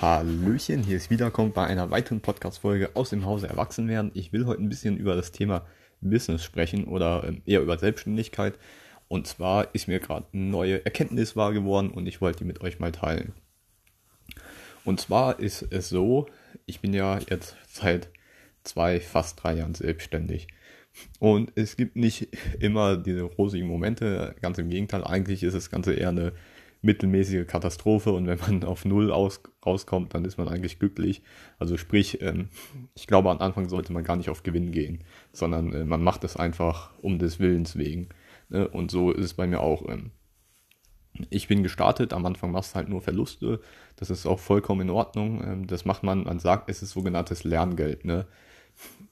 Hallöchen, hier ist Wiederkommt bei einer weiteren Podcast-Folge aus dem Hause Erwachsenwerden. Ich will heute ein bisschen über das Thema Business sprechen oder ähm, eher über Selbstständigkeit. Und zwar ist mir gerade eine neue Erkenntnis wahr geworden und ich wollte die mit euch mal teilen. Und zwar ist es so, ich bin ja jetzt seit zwei, fast drei Jahren selbstständig. Und es gibt nicht immer diese rosigen Momente, ganz im Gegenteil, eigentlich ist das Ganze eher eine mittelmäßige Katastrophe und wenn man auf Null aus, rauskommt, dann ist man eigentlich glücklich. Also sprich, ähm, ich glaube, am Anfang sollte man gar nicht auf Gewinn gehen, sondern äh, man macht es einfach um des Willens wegen. Ne? Und so ist es bei mir auch. Ähm, ich bin gestartet, am Anfang machst du halt nur Verluste, das ist auch vollkommen in Ordnung. Ähm, das macht man, man sagt, es ist sogenanntes Lerngeld. Ne?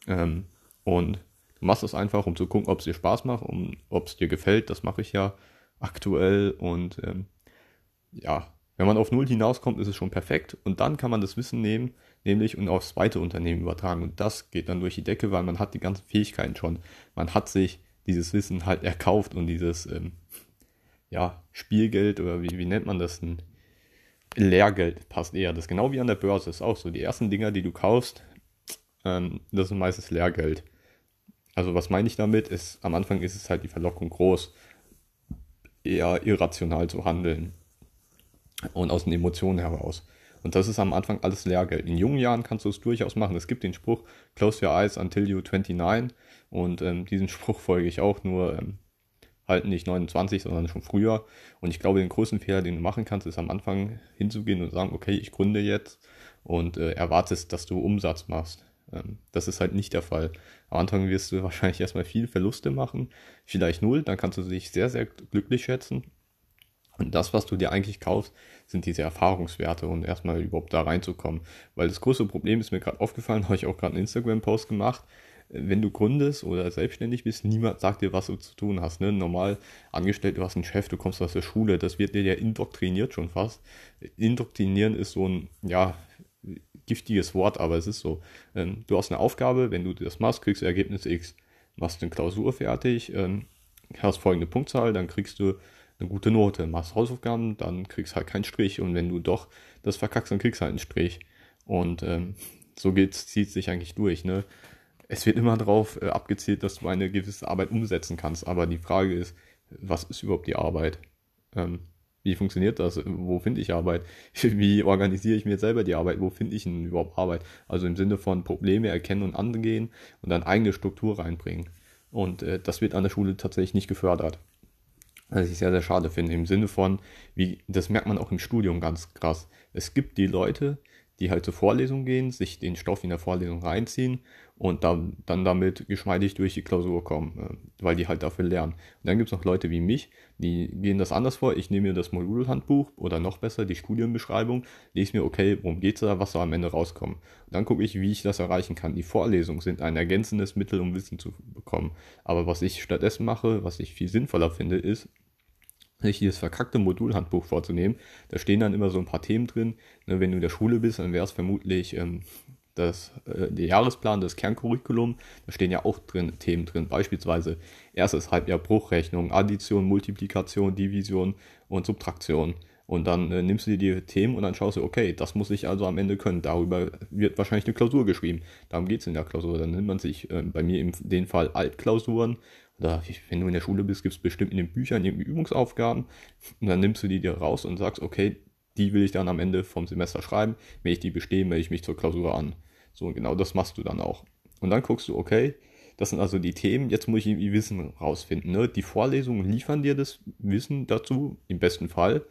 Ähm, und du machst es einfach, um zu gucken, ob es dir Spaß macht, um, ob es dir gefällt, das mache ich ja aktuell und ähm, ja, wenn man auf Null hinauskommt, ist es schon perfekt. Und dann kann man das Wissen nehmen, nämlich und aufs zweite Unternehmen übertragen. Und das geht dann durch die Decke, weil man hat die ganzen Fähigkeiten schon. Man hat sich dieses Wissen halt erkauft und dieses ähm, ja, Spielgeld oder wie, wie nennt man das denn? Lehrgeld passt eher. Das ist genau wie an der Börse. Das ist auch so. Die ersten Dinger, die du kaufst, ähm, das ist meistens Lehrgeld. Also was meine ich damit? Ist, am Anfang ist es halt die Verlockung groß, eher irrational zu handeln und aus den Emotionen heraus. Und das ist am Anfang alles Lehrgeld. In jungen Jahren kannst du es durchaus machen. Es gibt den Spruch, close your eyes until you're 29. Und ähm, diesen Spruch folge ich auch, nur ähm, halt nicht 29, sondern schon früher. Und ich glaube, den größten Fehler, den du machen kannst, ist am Anfang hinzugehen und sagen, okay, ich gründe jetzt und äh, erwartest, dass du Umsatz machst. Ähm, das ist halt nicht der Fall. Am Anfang wirst du wahrscheinlich erstmal viel Verluste machen, vielleicht null, dann kannst du dich sehr, sehr glücklich schätzen und das, was du dir eigentlich kaufst, sind diese Erfahrungswerte und erstmal überhaupt da reinzukommen. Weil das große Problem ist mir gerade aufgefallen, habe ich auch gerade einen Instagram-Post gemacht. Wenn du gründest oder selbstständig bist, niemand sagt dir, was du zu tun hast. Ne? Normal angestellt, du hast einen Chef, du kommst aus der Schule, das wird dir ja indoktriniert schon fast. Indoktrinieren ist so ein, ja, giftiges Wort, aber es ist so. Ähm, du hast eine Aufgabe, wenn du das machst, kriegst du Ergebnis X. Machst eine Klausur fertig, ähm, hast folgende Punktzahl, dann kriegst du eine gute Note. Machst Hausaufgaben, dann kriegst halt keinen Strich. Und wenn du doch das verkackst, dann kriegst halt einen Strich. Und ähm, so geht's, zieht sich eigentlich durch. Ne? Es wird immer darauf äh, abgezielt, dass du eine gewisse Arbeit umsetzen kannst. Aber die Frage ist, was ist überhaupt die Arbeit? Ähm, wie funktioniert das? Wo finde ich Arbeit? Wie organisiere ich mir selber die Arbeit? Wo finde ich denn überhaupt Arbeit? Also im Sinne von Probleme erkennen und angehen und dann eigene Struktur reinbringen. Und äh, das wird an der Schule tatsächlich nicht gefördert. Was ich sehr, sehr schade finde. Im Sinne von, wie, das merkt man auch im Studium ganz krass. Es gibt die Leute, die halt zur Vorlesung gehen, sich den Stoff in der Vorlesung reinziehen und dann, dann damit geschmeidig durch die Klausur kommen, äh, weil die halt dafür lernen. Und dann gibt es noch Leute wie mich, die gehen das anders vor. Ich nehme mir das Modulhandbuch oder noch besser die Studienbeschreibung, lese mir, okay, worum geht's da, was soll am Ende rauskommen. Und dann gucke ich, wie ich das erreichen kann. Die Vorlesungen sind ein ergänzendes Mittel, um Wissen zu bekommen. Aber was ich stattdessen mache, was ich viel sinnvoller finde, ist, sich dieses verkackte Modulhandbuch vorzunehmen. Da stehen dann immer so ein paar Themen drin. Ne, wenn du in der Schule bist, dann wäre es vermutlich ähm, das, äh, der Jahresplan, das Kerncurriculum. Da stehen ja auch drin Themen drin. Beispielsweise erstes Halbjahr Bruchrechnung, Addition, Multiplikation, Division und Subtraktion. Und dann äh, nimmst du dir die Themen und dann schaust du, okay, das muss ich also am Ende können. Darüber wird wahrscheinlich eine Klausur geschrieben. Darum geht es in der Klausur. Dann nimmt man sich äh, bei mir in dem Fall Altklausuren oder wenn du in der Schule bist, gibt es bestimmt in den Büchern irgendwie Übungsaufgaben und dann nimmst du die dir raus und sagst, okay, die will ich dann am Ende vom Semester schreiben. Wenn ich die bestehe, melde ich mich zur Klausur an. So, genau das machst du dann auch. Und dann guckst du, okay, das sind also die Themen, jetzt muss ich irgendwie Wissen rausfinden. Ne? Die Vorlesungen liefern dir das Wissen dazu, im besten Fall.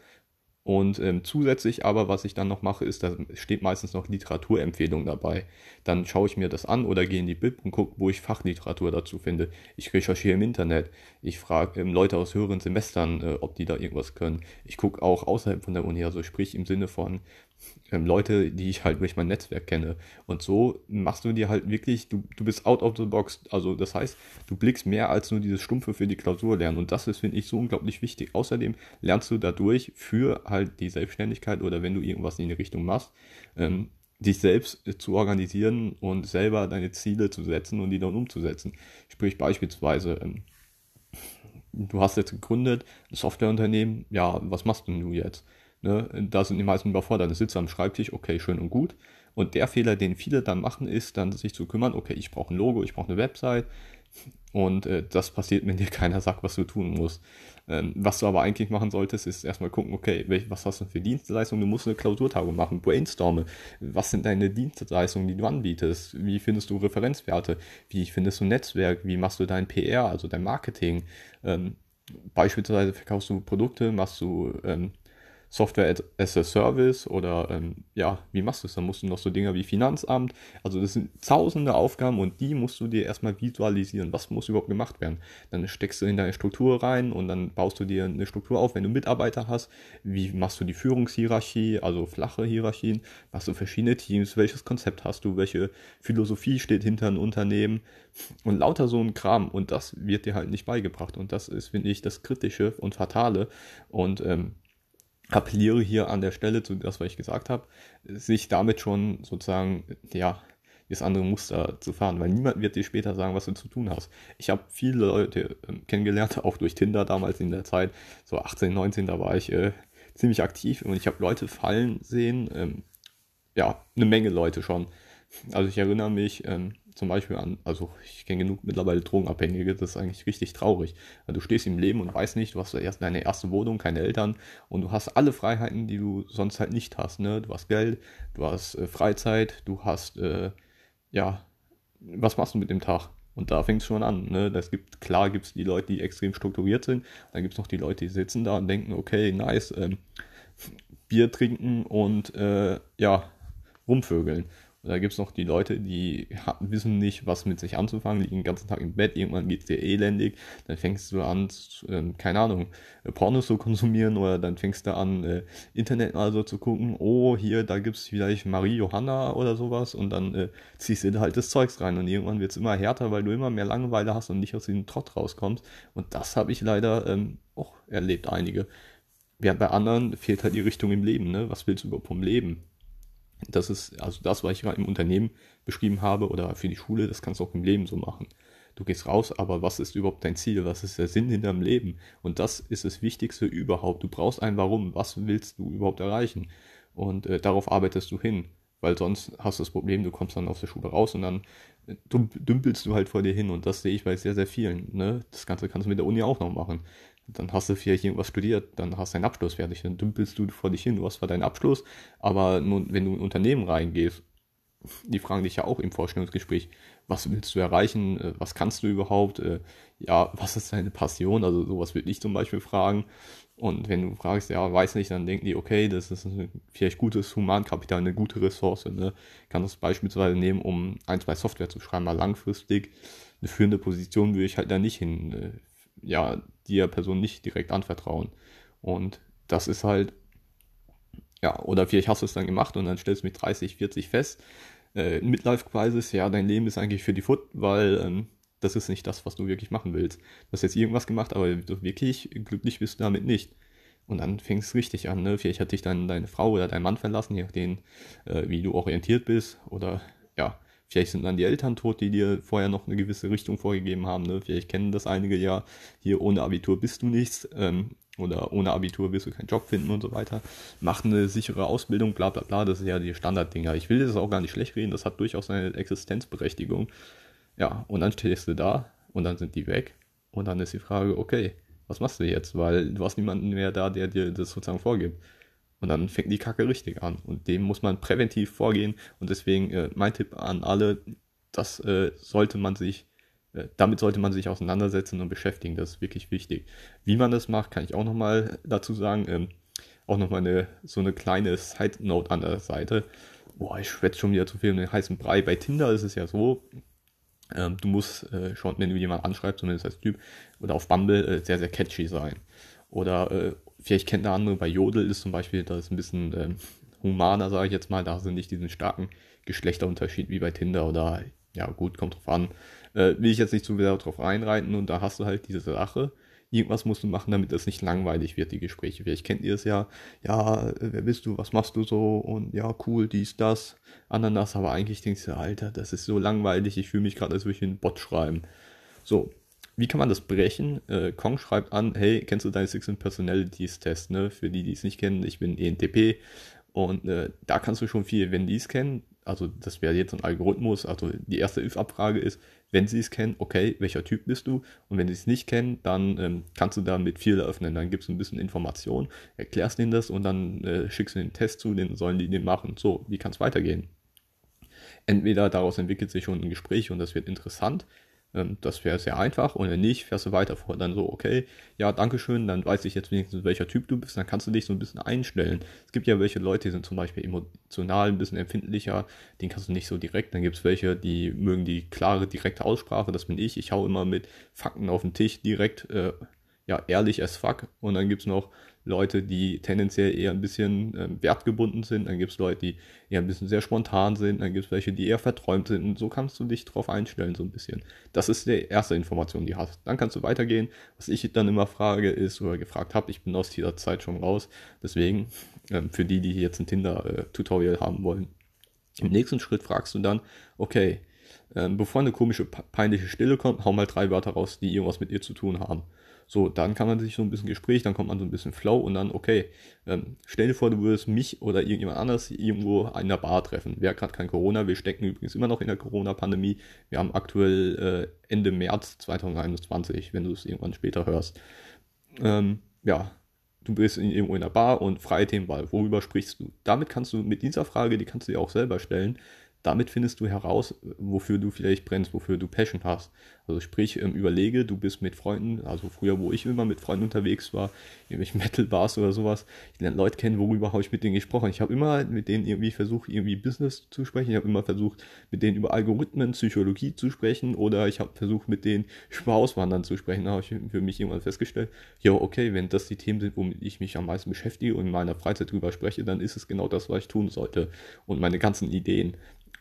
Und ähm, zusätzlich aber, was ich dann noch mache, ist, da steht meistens noch Literaturempfehlung dabei. Dann schaue ich mir das an oder gehe in die Bib und gucke, wo ich Fachliteratur dazu finde. Ich recherchiere im Internet. Ich frage ähm, Leute aus höheren Semestern, äh, ob die da irgendwas können. Ich gucke auch außerhalb von der Uni, also sprich im Sinne von, ähm, Leute, die ich halt durch mein Netzwerk kenne. Und so machst du dir halt wirklich, du, du bist out of the box. Also das heißt, du blickst mehr als nur dieses Stumpfe für die Klausur lernen. Und das ist, finde ich, so unglaublich wichtig. Außerdem lernst du dadurch für halt die Selbstständigkeit oder wenn du irgendwas in die Richtung machst, ähm, dich selbst zu organisieren und selber deine Ziele zu setzen und die dann umzusetzen. Sprich beispielsweise, ähm, du hast jetzt gegründet, ein Softwareunternehmen, ja, was machst du jetzt? Ne? Da sind die meisten überfordert. Da sitzt am Schreibtisch, okay, schön und gut. Und der Fehler, den viele dann machen, ist dann sich zu kümmern, okay, ich brauche ein Logo, ich brauche eine Website. Und äh, das passiert, wenn dir keiner sagt, was du tun musst. Ähm, was du aber eigentlich machen solltest, ist erstmal gucken, okay, welch, was hast du für Dienstleistungen? Du musst eine Klausurtagung machen, brainstorme. Was sind deine Dienstleistungen, die du anbietest? Wie findest du Referenzwerte? Wie findest du Netzwerk? Wie machst du dein PR, also dein Marketing? Ähm, beispielsweise verkaufst du Produkte, machst du ähm, Software as a Service oder ähm, ja, wie machst du es? Dann musst du noch so Dinge wie Finanzamt. Also das sind tausende Aufgaben und die musst du dir erstmal visualisieren. Was muss überhaupt gemacht werden? Dann steckst du in deine Struktur rein und dann baust du dir eine Struktur auf, wenn du Mitarbeiter hast. Wie machst du die Führungshierarchie, also flache Hierarchien? Machst du verschiedene Teams? Welches Konzept hast du? Welche Philosophie steht hinter einem Unternehmen? Und lauter so ein Kram. Und das wird dir halt nicht beigebracht. Und das ist, finde ich, das Kritische und Fatale. Und ähm, appelliere hier an der Stelle zu das, was ich gesagt habe, sich damit schon sozusagen, ja, das andere Muster zu fahren, weil niemand wird dir später sagen, was du zu tun hast. Ich habe viele Leute äh, kennengelernt, auch durch Tinder damals in der Zeit, so 18, 19, da war ich äh, ziemlich aktiv und ich habe Leute fallen sehen, ähm, ja, eine Menge Leute schon. Also ich erinnere mich, ähm, zum Beispiel an, also ich kenne genug mittlerweile Drogenabhängige, das ist eigentlich richtig traurig. Du stehst im Leben und weißt nicht, du hast erst deine erste Wohnung, keine Eltern und du hast alle Freiheiten, die du sonst halt nicht hast. Ne? Du hast Geld, du hast äh, Freizeit, du hast, äh, ja, was machst du mit dem Tag? Und da fängt es schon an. Ne? Das gibt, klar gibt es die Leute, die extrem strukturiert sind. Dann gibt es noch die Leute, die sitzen da und denken, okay, nice, ähm, Bier trinken und äh, ja, rumvögeln. Da gibt es noch die Leute, die wissen nicht, was mit sich anzufangen, liegen den ganzen Tag im Bett, irgendwann geht es dir elendig, dann fängst du an, äh, keine Ahnung, äh, Pornos zu konsumieren oder dann fängst du an, äh, Internet mal so zu gucken, oh, hier, da gibt es vielleicht Marie Johanna oder sowas und dann äh, ziehst du halt das Zeugs rein und irgendwann wird es immer härter, weil du immer mehr Langeweile hast und nicht aus diesem Trott rauskommst. Und das habe ich leider ähm, auch erlebt, einige. Während bei anderen fehlt halt die Richtung im Leben, ne? Was willst du überhaupt vom Leben? Das ist also das, was ich gerade im Unternehmen beschrieben habe oder für die Schule, das kannst du auch im Leben so machen. Du gehst raus, aber was ist überhaupt dein Ziel? Was ist der Sinn hinter dem Leben? Und das ist das Wichtigste überhaupt. Du brauchst ein Warum. Was willst du überhaupt erreichen? Und äh, darauf arbeitest du hin. Weil sonst hast du das Problem, du kommst dann aus der Schule raus und dann äh, dümpelst du halt vor dir hin. Und das sehe ich bei sehr, sehr vielen. Ne? Das Ganze kannst du mit der Uni auch noch machen. Dann hast du vielleicht irgendwas studiert, dann hast du deinen Abschluss fertig, dann dümpelst du vor dich hin, du hast zwar deinen Abschluss, aber nun, wenn du in ein Unternehmen reingehst, die fragen dich ja auch im Vorstellungsgespräch, was willst du erreichen, äh, was kannst du überhaupt, äh, ja, was ist deine Passion, also sowas würde ich zum Beispiel fragen. Und wenn du fragst, ja, weiß nicht, dann denken die, okay, das ist ein vielleicht gutes Humankapital, eine gute Ressource, ne? Kann das beispielsweise nehmen, um ein, zwei Software zu schreiben, mal langfristig. Eine führende Position würde ich halt da nicht hin, äh, ja, der Person nicht direkt anvertrauen. Und das ist halt, ja, oder vielleicht hast du es dann gemacht und dann stellst du mit 30, 40 fest, äh, Midlife-Crisis, ja, dein Leben ist eigentlich für die Foot, weil ähm, das ist nicht das, was du wirklich machen willst. Du hast jetzt irgendwas gemacht, aber du wirklich glücklich bist du damit nicht. Und dann fängst es richtig an, ne? Vielleicht hat dich dann deine Frau oder dein Mann verlassen, je nachdem, äh, wie du orientiert bist. Oder ja, Vielleicht sind dann die Eltern tot, die dir vorher noch eine gewisse Richtung vorgegeben haben. Ne? Vielleicht kennen das einige ja. Hier ohne Abitur bist du nichts. Ähm, oder ohne Abitur wirst du keinen Job finden und so weiter. Mach eine sichere Ausbildung, bla bla bla. Das ist ja die Standarddinger. Ich will das auch gar nicht schlecht reden. Das hat durchaus eine Existenzberechtigung. Ja, und dann stehst du da und dann sind die weg. Und dann ist die Frage, okay, was machst du jetzt? Weil du hast niemanden mehr da, der dir das sozusagen vorgibt. Und dann fängt die Kacke richtig an. Und dem muss man präventiv vorgehen. Und deswegen äh, mein Tipp an alle, das äh, sollte man sich, äh, damit sollte man sich auseinandersetzen und beschäftigen. Das ist wirklich wichtig. Wie man das macht, kann ich auch nochmal dazu sagen. Ähm, auch nochmal eine, so eine kleine Side-Note an der Seite. Boah, ich schwätze schon wieder zu viel um den heißen Brei. Bei Tinder ist es ja so, ähm, du musst äh, schon, wenn du jemanden anschreibst, zumindest als Typ, oder auf Bumble, äh, sehr, sehr catchy sein. Oder äh, vielleicht kennt der andere, bei Jodel ist zum Beispiel, das ist ein bisschen ähm, humaner, sage ich jetzt mal, da du nicht diesen starken Geschlechterunterschied wie bei Tinder oder, ja gut, kommt drauf an. Äh, will ich jetzt nicht zu sehr drauf reinreiten und da hast du halt diese Sache. Irgendwas musst du machen, damit es nicht langweilig wird, die Gespräche. Vielleicht kennt ihr es ja, ja, wer bist du, was machst du so und ja, cool, dies, das, Ananas, aber eigentlich denkst du, Alter, das ist so langweilig, ich fühle mich gerade, als würde ich einen Bot schreiben. So, wie kann man das brechen? Äh, Kong schreibt an, hey, kennst du deine Six Personalities Test, ne? Für die, die es nicht kennen, ich bin ENTP und äh, da kannst du schon viel, wenn die es kennen, also das wäre jetzt ein Algorithmus, also die erste If-Abfrage ist, wenn sie es kennen, okay, welcher Typ bist du? Und wenn sie es nicht kennen, dann ähm, kannst du da mit viel öffnen. Dann gibst du ein bisschen Information, erklärst ihnen das und dann äh, schickst du den Test zu, den sollen die den machen. So, wie kann es weitergehen? Entweder daraus entwickelt sich schon ein Gespräch und das wird interessant, ähm, das wäre sehr einfach und wenn nicht, fährst du weiter vor. Dann so, okay, ja, Dankeschön, dann weiß ich jetzt wenigstens, welcher Typ du bist, dann kannst du dich so ein bisschen einstellen. Es gibt ja welche Leute, die sind zum Beispiel emotional ein bisschen empfindlicher, den kannst du nicht so direkt. Dann gibt es welche, die mögen die klare, direkte Aussprache, das bin ich. Ich hau immer mit Fakten auf den Tisch direkt, äh, ja, ehrlich as fuck. Und dann gibt es noch Leute, die tendenziell eher ein bisschen äh, wertgebunden sind, dann gibt es Leute, die eher ein bisschen sehr spontan sind, dann gibt es welche, die eher verträumt sind und so kannst du dich drauf einstellen so ein bisschen. Das ist die erste Information, die du hast. Dann kannst du weitergehen. Was ich dann immer frage ist oder gefragt habe, ich bin aus dieser Zeit schon raus, deswegen ähm, für die, die jetzt ein Tinder-Tutorial haben wollen. Im nächsten Schritt fragst du dann, okay, ähm, bevor eine komische, peinliche Stille kommt, hau mal drei Wörter raus, die irgendwas mit ihr zu tun haben. So, dann kann man sich so ein bisschen Gespräch, dann kommt man so ein bisschen Flow und dann, okay, ähm, stell dir vor, du würdest mich oder irgendjemand anders irgendwo in der Bar treffen. Wäre gerade kein Corona, wir stecken übrigens immer noch in der Corona-Pandemie. Wir haben aktuell äh, Ende März 2021, wenn du es irgendwann später hörst. Ähm, ja, du bist in, irgendwo in der Bar und freie Themenwahl. Worüber sprichst du? Damit kannst du mit dieser Frage, die kannst du dir auch selber stellen, damit findest du heraus, wofür du vielleicht brennst, wofür du Passion hast. Also sprich, ähm, überlege, du bist mit Freunden, also früher, wo ich immer mit Freunden unterwegs war, irgendwelche Metal-Bars oder sowas, ich lerne Leute kennen, worüber habe ich mit denen gesprochen. Ich habe immer mit denen irgendwie versucht, irgendwie Business zu sprechen. Ich habe immer versucht, mit denen über Algorithmen, Psychologie zu sprechen oder ich habe versucht, mit denen über Auswandern zu sprechen. Da habe ich für mich irgendwann festgestellt, ja, okay, wenn das die Themen sind, womit ich mich am meisten beschäftige und in meiner Freizeit drüber spreche, dann ist es genau das, was ich tun sollte. Und meine ganzen Ideen.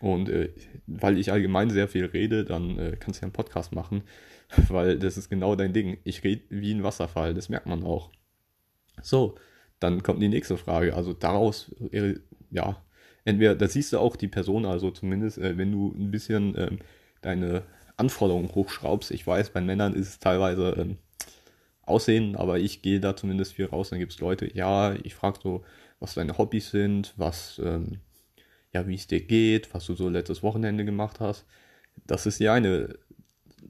Und äh, weil ich allgemein sehr viel rede, dann äh, kannst du ja einen Podcast machen, weil das ist genau dein Ding. Ich rede wie ein Wasserfall, das merkt man auch. So, dann kommt die nächste Frage. Also daraus, äh, ja, entweder, da siehst du auch die Person, also zumindest, äh, wenn du ein bisschen ähm, deine Anforderungen hochschraubst. Ich weiß, bei Männern ist es teilweise ähm, Aussehen, aber ich gehe da zumindest viel raus. Dann gibt es Leute, ja, ich frage so, was deine Hobbys sind, was ähm, ja, wie es dir geht, was du so letztes Wochenende gemacht hast. Das ist ja eine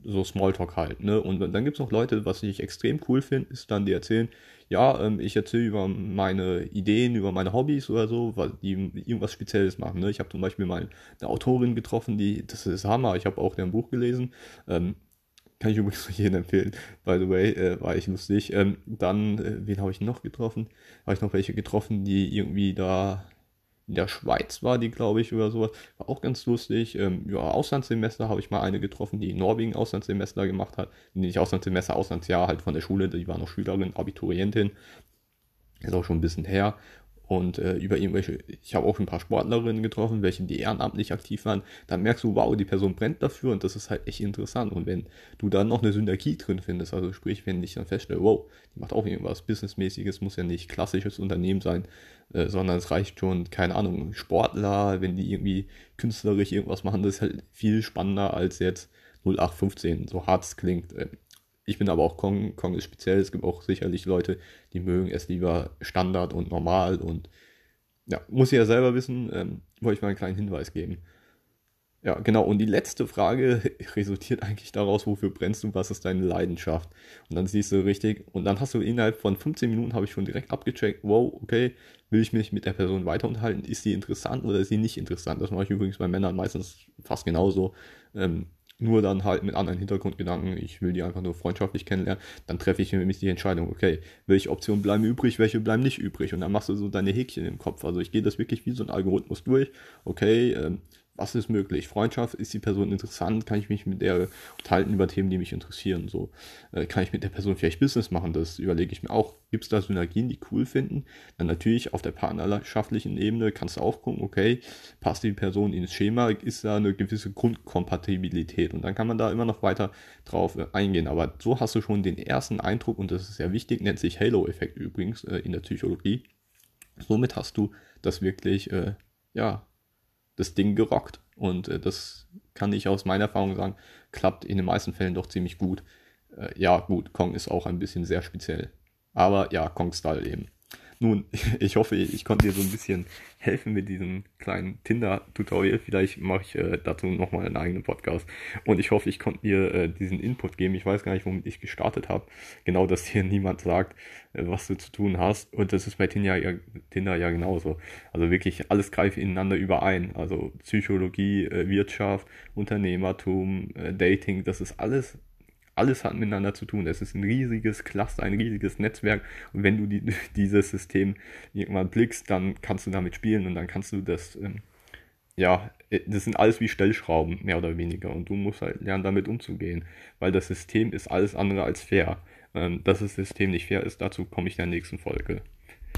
so Smalltalk halt, ne? Und dann gibt es noch Leute, was ich extrem cool finde, ist dann, die erzählen, ja, ähm, ich erzähle über meine Ideen, über meine Hobbys oder so, weil die irgendwas Spezielles machen. Ne? Ich habe zum Beispiel mal eine Autorin getroffen, die, das ist Hammer, ich habe auch deren Buch gelesen. Ähm, kann ich übrigens jedem empfehlen, by the way, äh, war ich lustig. Ähm, dann, äh, wen habe ich noch getroffen? Habe ich noch welche getroffen, die irgendwie da in der Schweiz war die, glaube ich, oder sowas. War auch ganz lustig. Ähm, ja, Auslandssemester habe ich mal eine getroffen, die in Norwegen Auslandssemester gemacht hat. Nicht Auslandssemester, Auslandsjahr halt von der Schule. Die war noch Schülerin, Abiturientin. Ist auch schon ein bisschen her und äh, über irgendwelche, ich habe auch ein paar Sportlerinnen getroffen, welche die ehrenamtlich aktiv waren, dann merkst du, wow, die Person brennt dafür und das ist halt echt interessant. Und wenn du dann noch eine Synergie drin findest, also sprich, wenn ich dann feststelle, wow, die macht auch irgendwas Businessmäßiges, muss ja nicht klassisches Unternehmen sein, äh, sondern es reicht schon, keine Ahnung, Sportler, wenn die irgendwie künstlerisch irgendwas machen, das ist halt viel spannender als jetzt 0815, so hart es klingt. Äh, ich bin aber auch Kong, Kong ist speziell. Es gibt auch sicherlich Leute, die mögen es lieber Standard und normal und ja, muss ich ja selber wissen, ähm, wollte ich mal einen kleinen Hinweis geben. Ja, genau. Und die letzte Frage resultiert eigentlich daraus, wofür brennst du, was ist deine Leidenschaft? Und dann siehst du richtig, und dann hast du innerhalb von 15 Minuten habe ich schon direkt abgecheckt, wow, okay, will ich mich mit der Person weiter unterhalten? Ist sie interessant oder ist sie nicht interessant? Das mache ich übrigens bei Männern meistens fast genauso. Ähm, nur dann halt mit anderen Hintergrundgedanken, ich will die einfach nur freundschaftlich kennenlernen, dann treffe ich nämlich die Entscheidung, okay, welche Optionen bleiben übrig, welche bleiben nicht übrig und dann machst du so deine Häkchen im Kopf. Also ich gehe das wirklich wie so ein Algorithmus durch, okay, ähm, was ist möglich? Freundschaft, ist die Person interessant? Kann ich mich mit der unterhalten über Themen, die mich interessieren? So, äh, kann ich mit der Person vielleicht Business machen? Das überlege ich mir auch. Gibt es da Synergien, die cool finden? Dann natürlich auf der partnerschaftlichen Ebene kannst du auch gucken, okay, passt die Person ins Schema? Ist da eine gewisse Grundkompatibilität? Und dann kann man da immer noch weiter drauf äh, eingehen. Aber so hast du schon den ersten Eindruck, und das ist sehr wichtig, nennt sich Halo-Effekt übrigens äh, in der Psychologie. Somit hast du das wirklich, äh, ja, das Ding gerockt. Und äh, das kann ich aus meiner Erfahrung sagen, klappt in den meisten Fällen doch ziemlich gut. Äh, ja, gut, Kong ist auch ein bisschen sehr speziell. Aber ja, Kong-Style eben. Nun, ich hoffe, ich konnte dir so ein bisschen helfen mit diesem kleinen Tinder-Tutorial. Vielleicht mache ich äh, dazu nochmal einen eigenen Podcast. Und ich hoffe, ich konnte dir äh, diesen Input geben. Ich weiß gar nicht, womit ich gestartet habe. Genau, dass hier niemand sagt, äh, was du zu tun hast. Und das ist bei Tinder ja, Tinder ja genauso. Also wirklich, alles greift ineinander überein. Also Psychologie, äh, Wirtschaft, Unternehmertum, äh, Dating, das ist alles alles hat miteinander zu tun. Es ist ein riesiges Cluster, ein riesiges Netzwerk. Und wenn du die, dieses System irgendwann blickst, dann kannst du damit spielen und dann kannst du das, ähm, ja, äh, das sind alles wie Stellschrauben, mehr oder weniger. Und du musst halt lernen, damit umzugehen. Weil das System ist alles andere als fair. Ähm, dass das System nicht fair ist, dazu komme ich in der nächsten Folge.